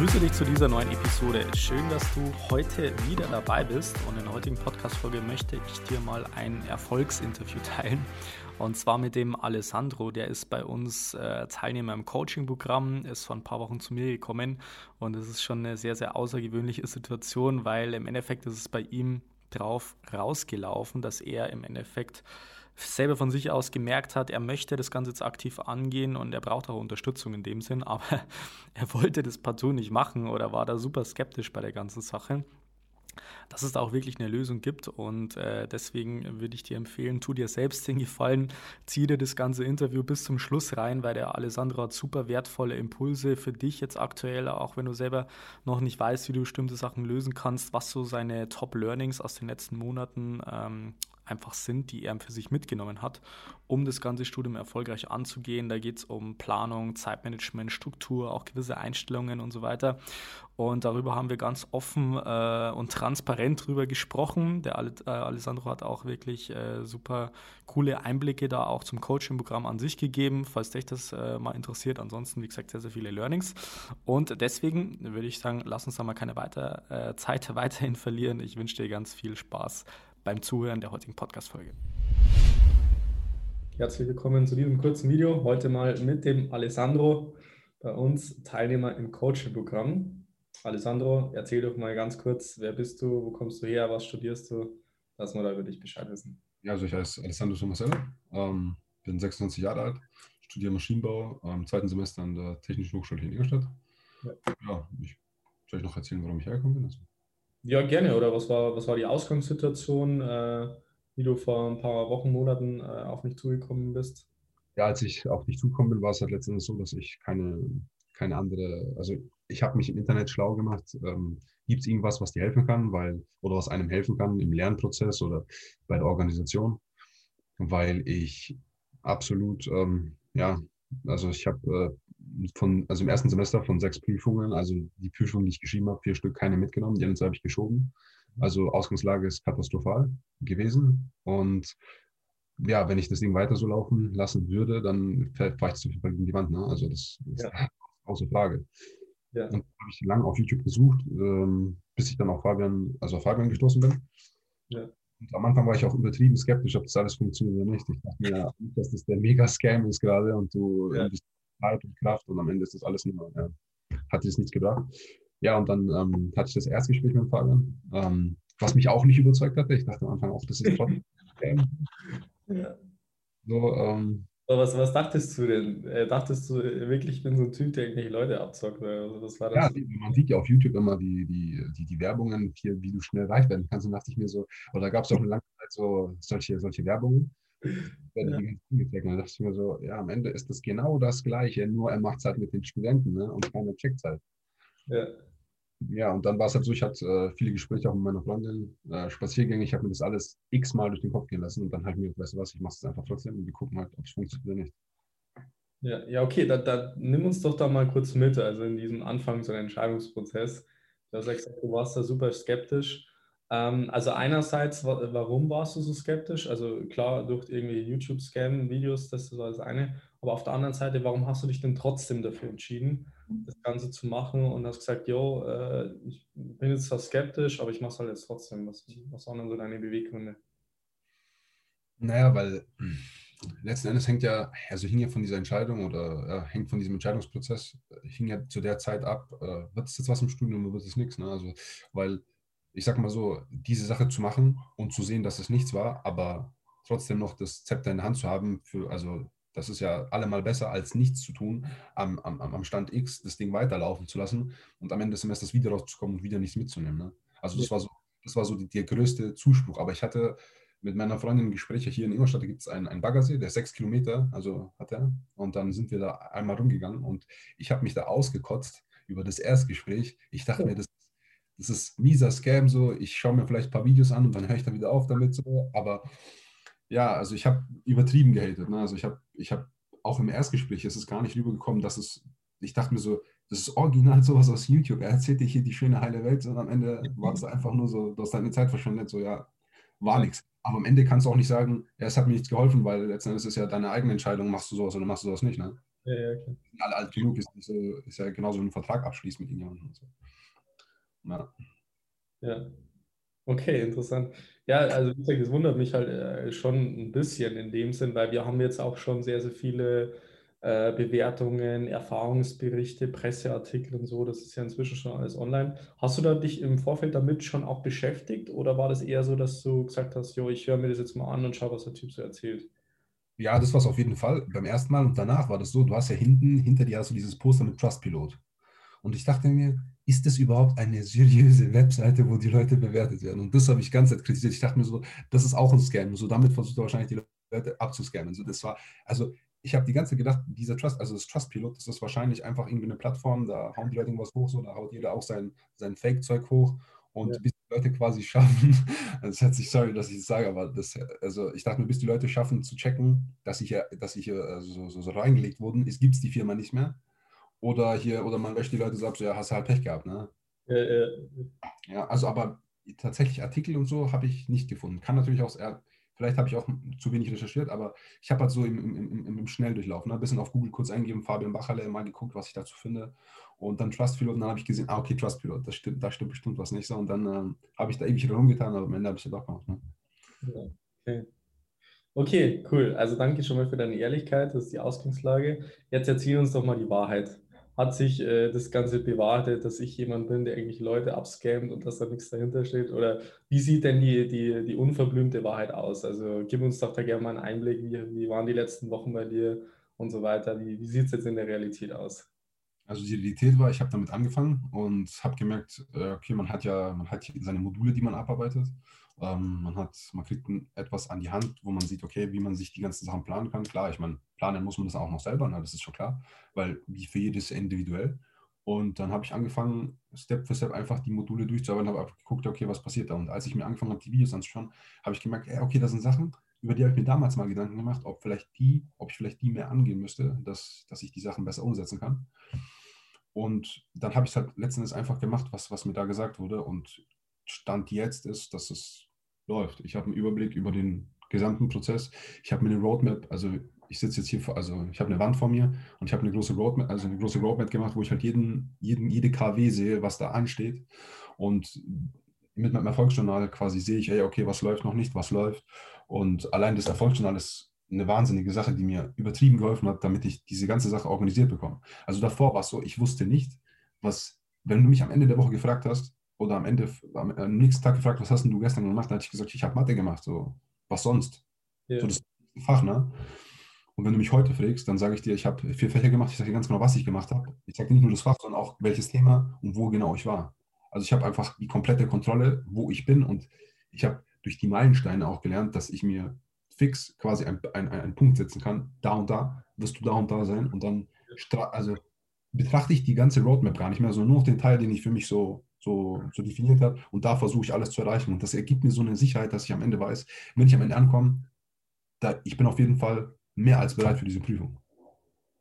Grüße dich zu dieser neuen Episode. Schön, dass du heute wieder dabei bist. Und in der heutigen Podcast-Folge möchte ich dir mal ein Erfolgsinterview teilen. Und zwar mit dem Alessandro. Der ist bei uns äh, Teilnehmer im Coaching-Programm, ist vor ein paar Wochen zu mir gekommen. Und es ist schon eine sehr, sehr außergewöhnliche Situation, weil im Endeffekt ist es bei ihm drauf rausgelaufen, dass er im Endeffekt selber von sich aus gemerkt hat, er möchte das Ganze jetzt aktiv angehen und er braucht auch Unterstützung in dem Sinn, aber er wollte das partout nicht machen oder war da super skeptisch bei der ganzen Sache dass es da auch wirklich eine Lösung gibt. Und äh, deswegen würde ich dir empfehlen, tu dir selbst den Gefallen, zieh dir das ganze Interview bis zum Schluss rein, weil der Alessandro hat super wertvolle Impulse für dich jetzt aktuell, auch wenn du selber noch nicht weißt, wie du bestimmte Sachen lösen kannst, was so seine Top-Learnings aus den letzten Monaten ähm, einfach sind, die er für sich mitgenommen hat, um das ganze Studium erfolgreich anzugehen. Da geht es um Planung, Zeitmanagement, Struktur, auch gewisse Einstellungen und so weiter. Und darüber haben wir ganz offen äh, und transparent drüber gesprochen. Der äh, Alessandro hat auch wirklich äh, super coole Einblicke da auch zum Coaching-Programm an sich gegeben, falls dich das äh, mal interessiert. Ansonsten, wie gesagt, sehr, sehr viele Learnings. Und deswegen würde ich sagen, lass uns da mal keine weiter, äh, Zeit weiterhin verlieren. Ich wünsche dir ganz viel Spaß beim Zuhören der heutigen Podcast-Folge. Herzlich willkommen zu diesem kurzen Video. Heute mal mit dem Alessandro, bei uns Teilnehmer im Coaching-Programm. Alessandro, erzähl doch mal ganz kurz, wer bist du, wo kommst du her, was studierst du, dass wir da über dich Bescheid wissen. Ja, also ich heiße Alessandro Tomasello, ähm, bin 26 Jahre alt, studiere Maschinenbau im zweiten Semester an der Technischen Hochschule hier in Ingolstadt. Ja, ja ich soll ich noch erzählen, warum ich hergekommen bin? Also, ja, gerne. Oder was war, was war die Ausgangssituation, äh, wie du vor ein paar Wochen, Monaten äh, auf mich zugekommen bist? Ja, als ich auf dich zugekommen bin, war es halt letztendlich so, dass ich keine, keine andere, also ich habe mich im Internet schlau gemacht. Ähm, Gibt es irgendwas, was dir helfen kann, weil, oder was einem helfen kann im Lernprozess oder bei der Organisation? Weil ich absolut, ähm, ja, also ich habe äh, von, also im ersten Semester von sechs Prüfungen, also die Prüfungen, die ich geschrieben habe, vier Stück keine mitgenommen, die anderen habe ich geschoben. Also Ausgangslage ist katastrophal gewesen. Und ja, wenn ich das Ding weiter so laufen lassen würde, dann fahre ich zu viel gegen die Wand. Ne? Also das ist ja. außer Frage. Ja. Und habe ich lange auf YouTube gesucht, ähm, bis ich dann auf Fabian, also auf Fabian gestoßen bin. Ja. Und am Anfang war ich auch übertrieben skeptisch, ob das alles funktioniert oder nicht. Ich dachte mir, ja, dass das der Mega-Scam ist gerade und du ja. Zeit und Kraft und am Ende ist das alles nur, ja, hat es nichts gebracht. Ja, und dann ähm, hatte ich das Erstgespräch mit Fabian, ähm, was mich auch nicht überzeugt hatte. Ich dachte am Anfang auch, das ist trotzdem. ja. So, ähm, was, was dachtest du denn? Äh, dachtest du wirklich, ich bin so ein Typ, der irgendwelche Leute abzockt? Also was war das? Ja, man sieht ja auf YouTube immer die, die, die, die Werbungen, hier, wie du schnell reich werden kannst. Und dachte ich mir so, oder da gab es auch eine lange Zeit so solche, solche Werbungen werde ja. die Da dachte ich mir so, ja, am Ende ist das genau das Gleiche, nur er macht es halt mit den Studenten ne? und keiner checkt halt. Ja. Ja, und dann war es halt so, ich hatte äh, viele Gespräche auch mit meiner Freundin, äh, Spaziergänge, ich habe mir das alles x-mal durch den Kopf gehen lassen und dann ich mir, weißt du was, ich mache es einfach trotzdem und wir gucken halt, ob es funktioniert oder nicht. Ja, ja okay, da, da, nimm uns doch da mal kurz mit, also in diesem Anfangs- und Entscheidungsprozess. Du hast gesagt, du warst da super skeptisch. Ähm, also einerseits, warum warst du so skeptisch? Also klar, durch irgendwie YouTube-Scam-Videos, das ist das eine. Aber auf der anderen Seite, warum hast du dich denn trotzdem dafür entschieden, das Ganze zu machen und hast gesagt, jo, äh, ich bin jetzt zwar skeptisch, aber ich mache es halt jetzt trotzdem. Was, was waren denn so deine Beweggründe? Naja, weil letzten Endes hängt ja, also hing ja von dieser Entscheidung oder ja, hängt von diesem Entscheidungsprozess, hing ja zu der Zeit ab, äh, wird es jetzt was im Studium oder wird es nichts? Ne? Also, weil ich sag mal so, diese Sache zu machen und zu sehen, dass es nichts war, aber trotzdem noch das Zepter in der Hand zu haben, für, also das ist ja allemal besser, als nichts zu tun, am, am, am Stand X das Ding weiterlaufen zu lassen und am Ende des Semesters wieder rauszukommen und wieder nichts mitzunehmen. Ne? Also das war so, das war so die, der größte Zuspruch. Aber ich hatte mit meiner Freundin Gespräche hier in Ingolstadt, da gibt es einen, einen Baggersee, der sechs Kilometer, also hat er. Und dann sind wir da einmal rumgegangen und ich habe mich da ausgekotzt über das Erstgespräch. Ich dachte mir, das das ist mieser Scam so. Ich schaue mir vielleicht ein paar Videos an und dann höre ich da wieder auf damit so. Aber ja, also ich habe übertrieben gehatet. Ne? Also ich habe, ich habe auch im Erstgespräch ist es gar nicht rübergekommen, dass es, ich dachte mir so, das ist original sowas aus YouTube. Er erzählt dir hier die schöne heile Welt und am Ende war es einfach nur so, du hast deine Zeit verschwendet, so ja, war nichts. Aber am Ende kannst du auch nicht sagen, ja, es hat mir nichts geholfen, weil letztendlich ist es ja deine eigene Entscheidung, machst du sowas oder machst du sowas nicht, ne? Ja, ja, klar. Alle alt genug ist, ist, ist ja genauso ein Vertrag abschließt mit irgendjemandem. So. Ja. ja. Okay, interessant. Ja, also wie gesagt, es wundert mich halt äh, schon ein bisschen in dem Sinn, weil wir haben jetzt auch schon sehr, sehr viele äh, Bewertungen, Erfahrungsberichte, Presseartikel und so. Das ist ja inzwischen schon alles online. Hast du da dich im Vorfeld damit schon auch beschäftigt oder war das eher so, dass du gesagt hast, jo, ich höre mir das jetzt mal an und schaue, was der Typ so erzählt? Ja, das war es auf jeden Fall. Beim ersten Mal und danach war das so, du hast ja hinten, hinter dir hast du dieses Poster mit Trustpilot. Und ich dachte mir, ist das überhaupt eine seriöse Webseite, wo die Leute bewertet werden? Und das habe ich ganz kritisiert. Ich dachte mir so, das ist auch ein Scam. So damit versucht er wahrscheinlich die Leute abzuscammen. So, das war, also ich habe die ganze Zeit gedacht, dieser Trust, also das Trustpilot, das ist wahrscheinlich einfach irgendwie eine Plattform, da hauen die Leute irgendwas hoch, so, da haut jeder auch sein, sein Fake-Zeug hoch und ja. bis die Leute quasi schaffen, das hört sich, sorry, dass ich das sage, aber das, also ich dachte mir, bis die Leute schaffen zu checken, dass sie hier, dass sie hier also so, so, so reingelegt wurden, gibt es die Firma nicht mehr. Oder hier, oder man wäscht die Leute sagt, so, ja, hast halt Pech gehabt, ne? Ja, ja. ja also aber tatsächlich Artikel und so habe ich nicht gefunden. Kann natürlich auch, Vielleicht habe ich auch zu wenig recherchiert, aber ich habe halt so im, im, im, im Schnelldurchlauf ne, ein bisschen auf Google kurz eingegeben, Fabian Bacherle, mal geguckt, was ich dazu finde. Und dann Trustpilot, und dann habe ich gesehen, ah, okay, Trustpilot, das stimmt, da stimmt bestimmt was nicht so. Und dann ähm, habe ich da ewig rumgetan, aber am Ende habe ich es doch gemacht. Ne? okay. okay, cool. Also danke schon mal für deine Ehrlichkeit, das ist die Ausgangslage. Jetzt erzähl uns doch mal die Wahrheit hat sich äh, das Ganze bewahrheitet, dass ich jemand bin, der eigentlich Leute abscammt und dass da nichts dahinter steht? Oder wie sieht denn die, die, die unverblümte Wahrheit aus? Also gib uns doch da gerne mal einen Einblick, wie, wie waren die letzten Wochen bei dir und so weiter. Wie, wie sieht es jetzt in der Realität aus? Also die Realität war, ich habe damit angefangen und habe gemerkt, äh, okay, man hat ja man hat seine Module, die man abarbeitet. Ähm, man, hat, man kriegt etwas an die Hand, wo man sieht, okay, wie man sich die ganzen Sachen planen kann. Klar, ich meine, planen muss man das auch noch selber, ne? das ist schon klar, weil wie für jedes individuell. Und dann habe ich angefangen, Step für Step einfach die Module durchzuarbeiten, habe geguckt, okay, was passiert da. Und als ich mir angefangen habe, die Videos anzuschauen, habe ich gemerkt, okay, das sind Sachen, über die habe ich mir damals mal Gedanken gemacht, ob vielleicht die, ob ich vielleicht die mehr angehen müsste, dass, dass ich die Sachen besser umsetzen kann. Und dann habe ich es halt letztendlich einfach gemacht, was, was mir da gesagt wurde. Und Stand jetzt ist, dass es läuft. Ich habe einen Überblick über den gesamten Prozess. Ich habe mir eine Roadmap, also ich sitze jetzt hier, vor, also ich habe eine Wand vor mir und ich habe eine große Roadmap, also eine große Roadmap gemacht, wo ich halt jeden, jeden, jede KW sehe, was da ansteht. Und mit meinem Erfolgsjournal quasi sehe ich, ey, okay, was läuft noch nicht, was läuft. Und allein das Erfolgsjournal ist eine wahnsinnige Sache, die mir übertrieben geholfen hat, damit ich diese ganze Sache organisiert bekomme. Also davor war es so, ich wusste nicht, was, wenn du mich am Ende der Woche gefragt hast, oder am Ende, am, am, nächsten Tag gefragt, was hast du gestern gemacht? Da hatte ich gesagt, ich habe Mathe gemacht. So, was sonst? Ja. So das Fach, ne? Und wenn du mich heute fragst, dann sage ich dir, ich habe vier Fächer gemacht, ich sage dir ganz genau, was ich gemacht habe. Ich sage dir nicht nur das Fach, sondern auch welches Thema und wo genau ich war. Also ich habe einfach die komplette Kontrolle, wo ich bin und ich habe durch die Meilensteine auch gelernt, dass ich mir fix quasi einen ein Punkt setzen kann, da und da wirst du da und da sein und dann also betrachte ich die ganze Roadmap gar nicht mehr, sondern nur noch den Teil, den ich für mich so so, so definiert hat. Und da versuche ich alles zu erreichen. Und das ergibt mir so eine Sicherheit, dass ich am Ende weiß, wenn ich am Ende ankomme, da, ich bin auf jeden Fall mehr als bereit für diese Prüfung.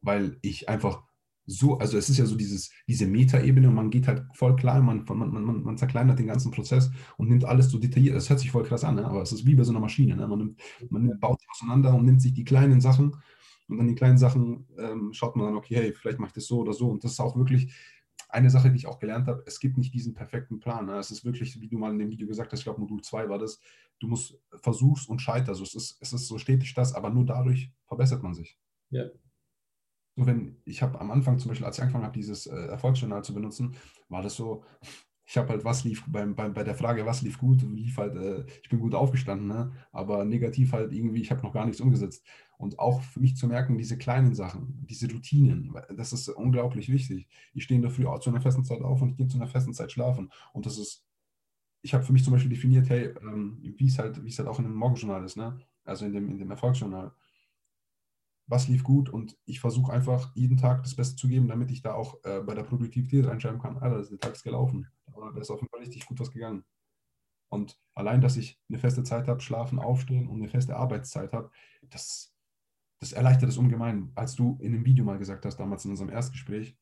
Weil ich einfach so, also es ist ja so dieses, diese Metaebene und man geht halt voll klein, man, man, man, man zerkleinert den ganzen Prozess und nimmt alles so detailliert. Das hört sich voll krass an, ne? aber es ist wie bei so einer Maschine. Ne? Man, nimmt, man baut auseinander und nimmt sich die kleinen Sachen und dann die kleinen Sachen ähm, schaut man dann, okay, hey, vielleicht mache ich das so oder so. Und das ist auch wirklich, eine Sache, die ich auch gelernt habe, es gibt nicht diesen perfekten Plan. Ne? Es ist wirklich, wie du mal in dem Video gesagt hast, ich glaube Modul 2 war das, du musst versuchst und scheiterst. Also es ist, es ist so stetig das, aber nur dadurch verbessert man sich. Ja. So, wenn ich habe am Anfang zum Beispiel, als ich angefangen habe, dieses äh, Erfolgsjournal zu benutzen, war das so, ich habe halt, was lief beim, beim, bei der Frage, was lief gut, lief halt, äh, ich bin gut aufgestanden, ne? aber negativ halt irgendwie, ich habe noch gar nichts umgesetzt. Und auch für mich zu merken, diese kleinen Sachen, diese Routinen, das ist unglaublich wichtig. Ich stehe in der Früh zu einer festen Zeit auf und ich gehe zu einer festen Zeit schlafen. Und das ist, ich habe für mich zum Beispiel definiert, hey, ähm, wie es halt, es halt auch in dem Morgenjournal ist, ne? also in dem, in dem Erfolgsjournal was lief gut und ich versuche einfach jeden Tag das Beste zu geben, damit ich da auch äh, bei der Produktivität reinschreiben kann, Alter, der Tag ist gelaufen. Aber da ist auf jeden Fall richtig gut was gegangen. Und allein, dass ich eine feste Zeit habe, schlafen, aufstehen und eine feste Arbeitszeit habe, das, das erleichtert es ungemein. Als du in dem Video mal gesagt hast, damals in unserem Erstgespräch,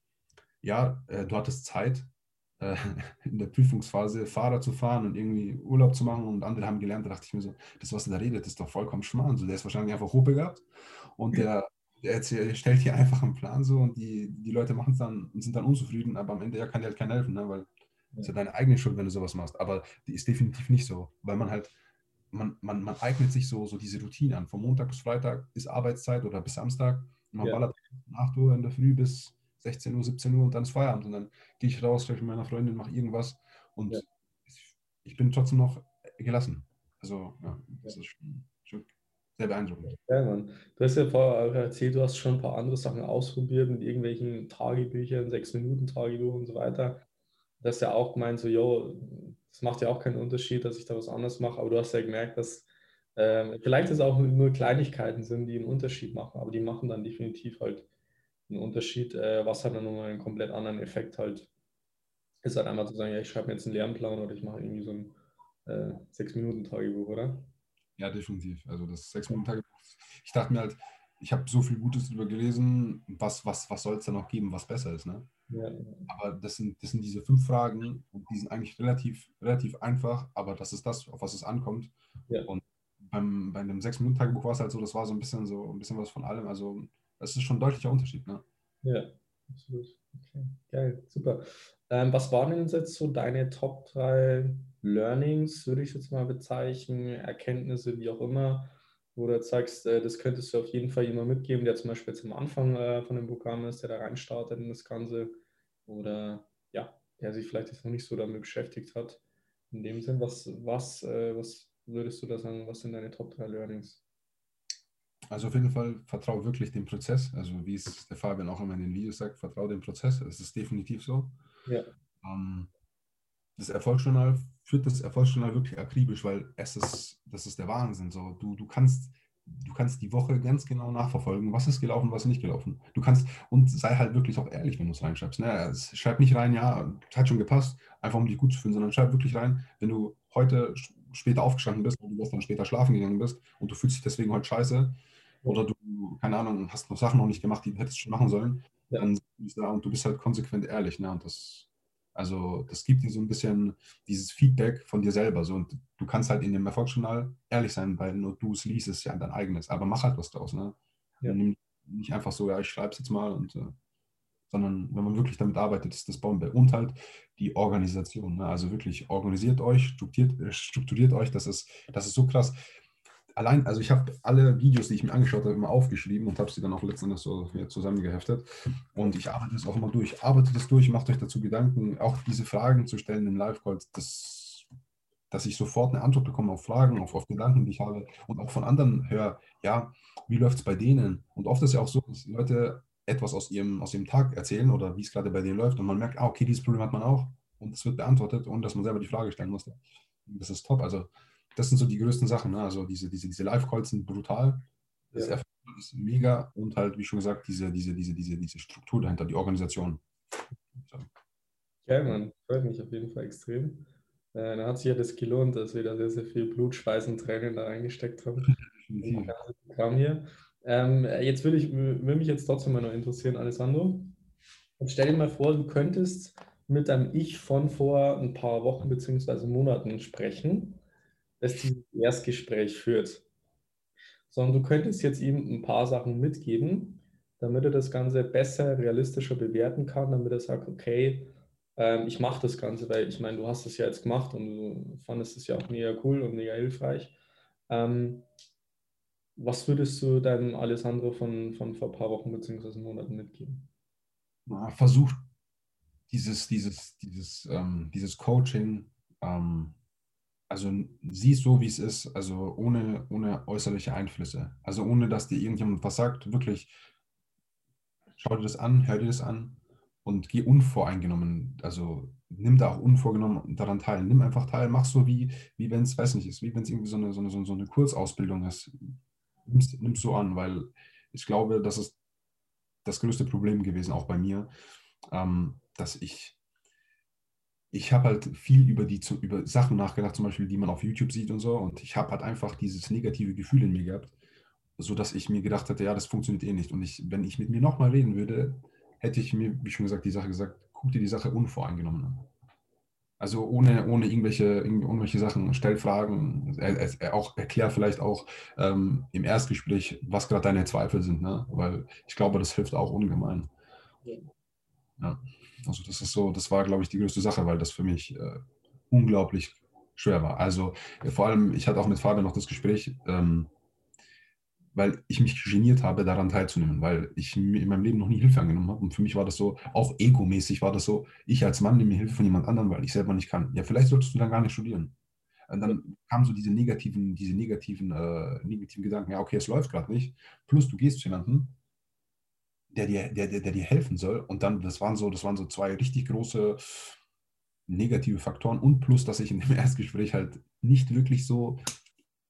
ja, äh, du hattest Zeit, äh, in der Prüfungsphase Fahrer zu fahren und irgendwie Urlaub zu machen und andere haben gelernt, da dachte ich mir so, das, was er da redet, ist doch vollkommen schmarrn. So, der ist wahrscheinlich einfach hochbegabt und der, der erzählt, stellt hier einfach einen Plan so und die, die Leute machen es dann und sind dann unzufrieden, aber am Ende ja, kann dir halt keiner helfen, ne? weil es ist ja deine eigene Schuld, wenn du sowas machst. Aber die ist definitiv nicht so, weil man halt, man, man, man eignet sich so, so diese Routine an. Von Montag bis Freitag ist Arbeitszeit oder bis Samstag. Und man ja. ballert 8 Uhr in der Früh bis 16 Uhr, 17 Uhr und dann ist Feierabend. Und dann gehe ich raus, spreche mit meiner Freundin, mache irgendwas und ja. ich bin trotzdem noch gelassen. Also, ja, das ist schon, schon sehr beeindruckend. Ja, Mann. Du hast ja vorher erzählt, du hast schon ein paar andere Sachen ausprobiert mit irgendwelchen Tagebüchern, 6-Minuten-Tagebuch und so weiter. Du hast ja auch gemeint, so, yo, das macht ja auch keinen Unterschied, dass ich da was anderes mache, aber du hast ja gemerkt, dass ähm, vielleicht es auch nur Kleinigkeiten sind, die einen Unterschied machen, aber die machen dann definitiv halt ein Unterschied, äh, was hat dann nochmal einen komplett anderen Effekt halt ist halt einmal zu sagen, ja, ich schreibe mir jetzt einen Lernplan oder ich mache irgendwie so ein äh, Sechs-Minuten-Tagebuch, oder? Ja, definitiv. Also das Sechs-Minuten-Tagebuch, ich dachte mir halt, ich habe so viel Gutes darüber gelesen, was, was, was soll es da noch geben, was besser ist, ne? Ja, Aber das sind, das sind diese fünf Fragen und die sind eigentlich relativ, relativ einfach, aber das ist das, auf was es ankommt. Ja. Und beim, bei einem Sechs-Minuten-Tagebuch war es halt so, das war so ein bisschen so ein bisschen was von allem. Also das ist schon ein deutlicher Unterschied. Ne? Ja, absolut. Okay, geil, super. Ähm, was waren denn jetzt so deine Top 3 Learnings, würde ich jetzt mal bezeichnen, Erkenntnisse, wie auch immer, wo du sagst, äh, das könntest du auf jeden Fall jemand mitgeben, der zum Beispiel jetzt am Anfang äh, von dem Programm ist, der da reinstartet in das Ganze oder ja, der sich vielleicht jetzt noch nicht so damit beschäftigt hat. In dem Sinn, was, was, äh, was würdest du da sagen, was sind deine Top 3 Learnings? Also auf jeden Fall vertraue wirklich dem Prozess. Also wie es der Fabian auch immer in den Videos sagt, vertraue dem Prozess. Es ist definitiv so. Ja. Ähm, das Erfolgsjournal führt das Erfolgsjournal wirklich akribisch, weil es ist, das ist der Wahnsinn. So, du, du kannst du kannst die Woche ganz genau nachverfolgen, was ist gelaufen, was ist nicht gelaufen. Du kannst, und sei halt wirklich auch ehrlich, wenn du es reinschreibst. Ne? Schreib nicht rein, ja, hat schon gepasst, einfach um dich gut zu fühlen, sondern schreib wirklich rein, wenn du heute später aufgestanden bist, weil du gestern später schlafen gegangen bist und du fühlst dich deswegen heute scheiße, oder du, keine Ahnung, hast noch Sachen noch nicht gemacht, die du hättest schon machen sollen, ja. dann bist du da und du bist halt konsequent ehrlich. Ne? Und das, also das gibt dir so ein bisschen dieses Feedback von dir selber. So, und du kannst halt in dem Erfolgsjournal ehrlich sein, weil nur du es liest, ist ja dein eigenes. Aber mach halt was draus. Ne? Ja. Nimm nicht einfach so, ja, ich schreibe es jetzt mal und äh, sondern wenn man wirklich damit arbeitet, ist das Bombe. Und halt die Organisation. Ne? Also wirklich organisiert euch, strukturiert, äh, strukturiert euch, das ist, das ist so krass allein, also ich habe alle Videos, die ich mir angeschaut habe, immer aufgeschrieben und habe sie dann auch letztendlich so zusammengeheftet. Und ich arbeite das auch immer durch. Arbeitet es durch, macht euch dazu Gedanken, auch diese Fragen zu stellen im Live-Call, das, dass ich sofort eine Antwort bekomme auf Fragen, auf, auf Gedanken, die ich habe und auch von anderen höre, ja, wie läuft es bei denen? Und oft ist ja auch so, dass Leute etwas aus ihrem, aus ihrem Tag erzählen oder wie es gerade bei denen läuft und man merkt, ah, okay, dieses Problem hat man auch und es wird beantwortet, ohne dass man selber die Frage stellen musste. Das ist top. Also das sind so die größten Sachen. Ne? Also diese, diese, diese Live-Calls sind brutal. Das ja. ist mega und halt, wie schon gesagt, diese, diese, diese, diese, diese Struktur dahinter, die Organisation. So. Ja, man, freut mich auf jeden Fall extrem. Äh, da hat sich ja das gelohnt, dass wir da sehr, sehr viel Blut, Schweiß und Tränen da reingesteckt haben. Programm hier. Ähm, jetzt würde ich würde mich jetzt trotzdem mal noch interessieren, Alessandro. Und stell dir mal vor, du könntest mit einem Ich von vor ein paar Wochen bzw. Monaten sprechen das dieses Erstgespräch führt. Sondern du könntest jetzt ihm ein paar Sachen mitgeben, damit er das Ganze besser, realistischer bewerten kann, damit er sagt, okay, ähm, ich mache das Ganze, weil ich meine, du hast es ja jetzt gemacht und du fandest es ja auch mega cool und mega hilfreich. Ähm, was würdest du deinem Alessandro von, von vor ein paar Wochen bzw. Monaten mitgeben? Versuch dieses, dieses, dieses, ähm, dieses Coaching ähm, also sieh so, wie es ist, also ohne, ohne äußerliche Einflüsse. Also ohne, dass dir irgendjemand was sagt, wirklich schau dir das an, hör dir das an und geh unvoreingenommen. Also nimm da auch unvorgenommen daran teil. Nimm einfach teil, mach so wie, wie wenn es, weiß nicht, ist, wie wenn es irgendwie so eine, so, eine, so eine Kurzausbildung ist. Nimm es so an, weil ich glaube, das ist das größte Problem gewesen, auch bei mir, ähm, dass ich ich habe halt viel über die über Sachen nachgedacht, zum Beispiel, die man auf YouTube sieht und so. Und ich habe halt einfach dieses negative Gefühl in mir gehabt, sodass ich mir gedacht hatte, ja, das funktioniert eh nicht. Und ich, wenn ich mit mir nochmal reden würde, hätte ich mir, wie schon gesagt, die Sache gesagt, guck dir die Sache unvoreingenommen an. Also ohne, ohne irgendwelche, irgendwelche Sachen, stell Fragen, er, er auch, erklär vielleicht auch ähm, im Erstgespräch, was gerade deine Zweifel sind, ne? weil ich glaube, das hilft auch ungemein. Ja. Also das ist so, das war, glaube ich, die größte Sache, weil das für mich äh, unglaublich schwer war. Also äh, vor allem, ich hatte auch mit Fabian noch das Gespräch, ähm, weil ich mich geniert habe, daran teilzunehmen, weil ich in meinem Leben noch nie Hilfe angenommen habe. Und für mich war das so, auch egomäßig war das so, ich als Mann nehme Hilfe von jemand anderem, weil ich selber nicht kann. Ja, vielleicht solltest du dann gar nicht studieren. Und dann kamen so diese negativen, diese negativen, äh, negativen Gedanken, ja, okay, es läuft gerade nicht. Plus du gehst zu jemandem, der dir, der, der, der dir helfen soll. Und dann, das waren so, das waren so zwei richtig große negative Faktoren und plus, dass ich in dem Erstgespräch halt nicht wirklich so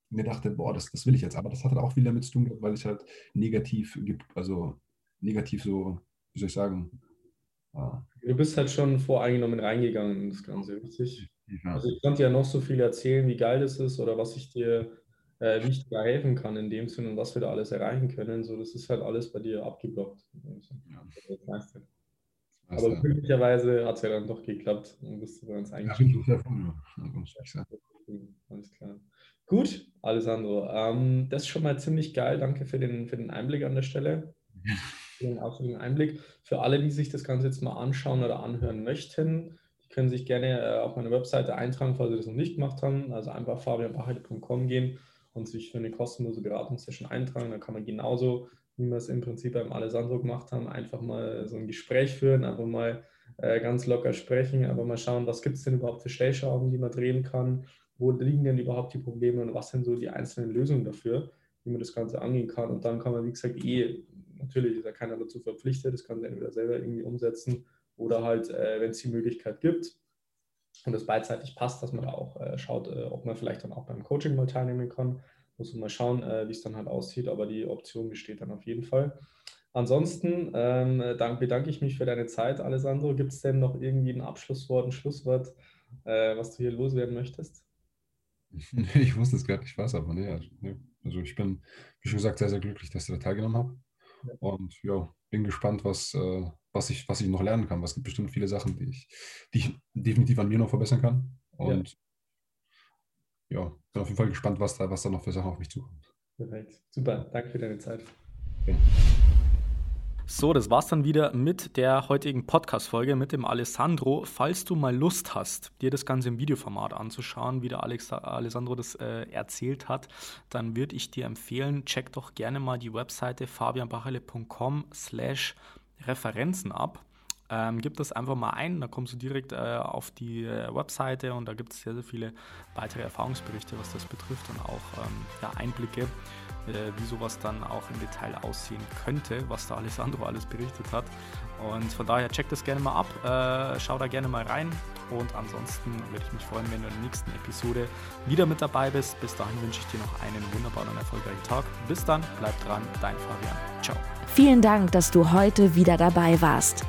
mir dachte, boah, das, das will ich jetzt. Aber das hat halt auch viel damit zu tun, weil ich halt negativ, also negativ so, wie soll ich sagen. Du bist halt schon voreingenommen reingegangen in das Ganze, richtig? Ja. Also ich konnte ja noch so viel erzählen, wie geil das ist oder was ich dir äh, wie ich dir helfen kann in dem Sinne und was wir da alles erreichen können. So, das ist halt alles bei dir abgeblockt. Ja. Aber glücklicherweise hat es ja dann doch geklappt und bist du bei uns. Ja, Alles klar. Gut, Alessandro. Ähm, das ist schon mal ziemlich geil. Danke für den, für den Einblick an der Stelle. Für den Einblick. Für alle, die sich das Ganze jetzt mal anschauen oder anhören möchten, die können sich gerne äh, auf meine Webseite eintragen, falls sie das noch nicht gemacht haben. Also einfach fabianbachel.com gehen und sich für eine kostenlose Beratungssession eintragen. Da kann man genauso, wie wir es im Prinzip beim Alessandro gemacht haben, einfach mal so ein Gespräch führen, einfach mal äh, ganz locker sprechen, aber mal schauen, was gibt es denn überhaupt für Stellschrauben, die man drehen kann, wo liegen denn überhaupt die Probleme und was sind so die einzelnen Lösungen dafür, wie man das Ganze angehen kann. Und dann kann man, wie gesagt, eh, natürlich ist ja keiner dazu verpflichtet, das kann man entweder selber irgendwie umsetzen oder halt, äh, wenn es die Möglichkeit gibt, und es beidseitig passt, dass man da auch äh, schaut, äh, ob man vielleicht dann auch beim Coaching mal teilnehmen kann. Muss man mal schauen, äh, wie es dann halt aussieht, aber die Option besteht dann auf jeden Fall. Ansonsten ähm, dank, bedanke ich mich für deine Zeit, Alessandro. Gibt es denn noch irgendwie ein Abschlusswort, ein Schlusswort, äh, was du hier loswerden möchtest? Ich wusste es gerade nicht was, aber nee, also, also ich bin, wie schon gesagt, sehr, sehr glücklich, dass ich da teilgenommen habe. Und ja, bin gespannt, was, äh, was, ich, was ich noch lernen kann. Es gibt bestimmt viele Sachen, die ich, die ich definitiv an mir noch verbessern kann. Und ja, ja bin auf jeden Fall gespannt, was da, was da noch für Sachen auf mich zukommt. Perfekt. Super. Danke für deine Zeit. Okay. So, das war's dann wieder mit der heutigen Podcast-Folge mit dem Alessandro. Falls du mal Lust hast, dir das Ganze im Videoformat anzuschauen, wie der Alex Alessandro das äh, erzählt hat, dann würde ich dir empfehlen, check doch gerne mal die Webseite fabianbachele.com slash Referenzen ab. Ähm, gib das einfach mal ein, da kommst du direkt äh, auf die äh, Webseite und da gibt es sehr, sehr viele weitere Erfahrungsberichte, was das betrifft und auch ähm, ja, Einblicke äh, wie sowas dann auch im Detail aussehen könnte, was da Alessandro alles berichtet hat. Und von daher check das gerne mal ab, äh, schau da gerne mal rein. Und ansonsten würde ich mich freuen, wenn du in der nächsten Episode wieder mit dabei bist. Bis dahin wünsche ich dir noch einen wunderbaren und erfolgreichen Tag. Bis dann, bleib dran, dein Fabian. Ciao. Vielen Dank, dass du heute wieder dabei warst.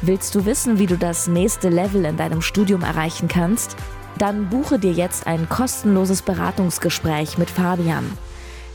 Willst du wissen, wie du das nächste Level in deinem Studium erreichen kannst? Dann buche dir jetzt ein kostenloses Beratungsgespräch mit Fabian.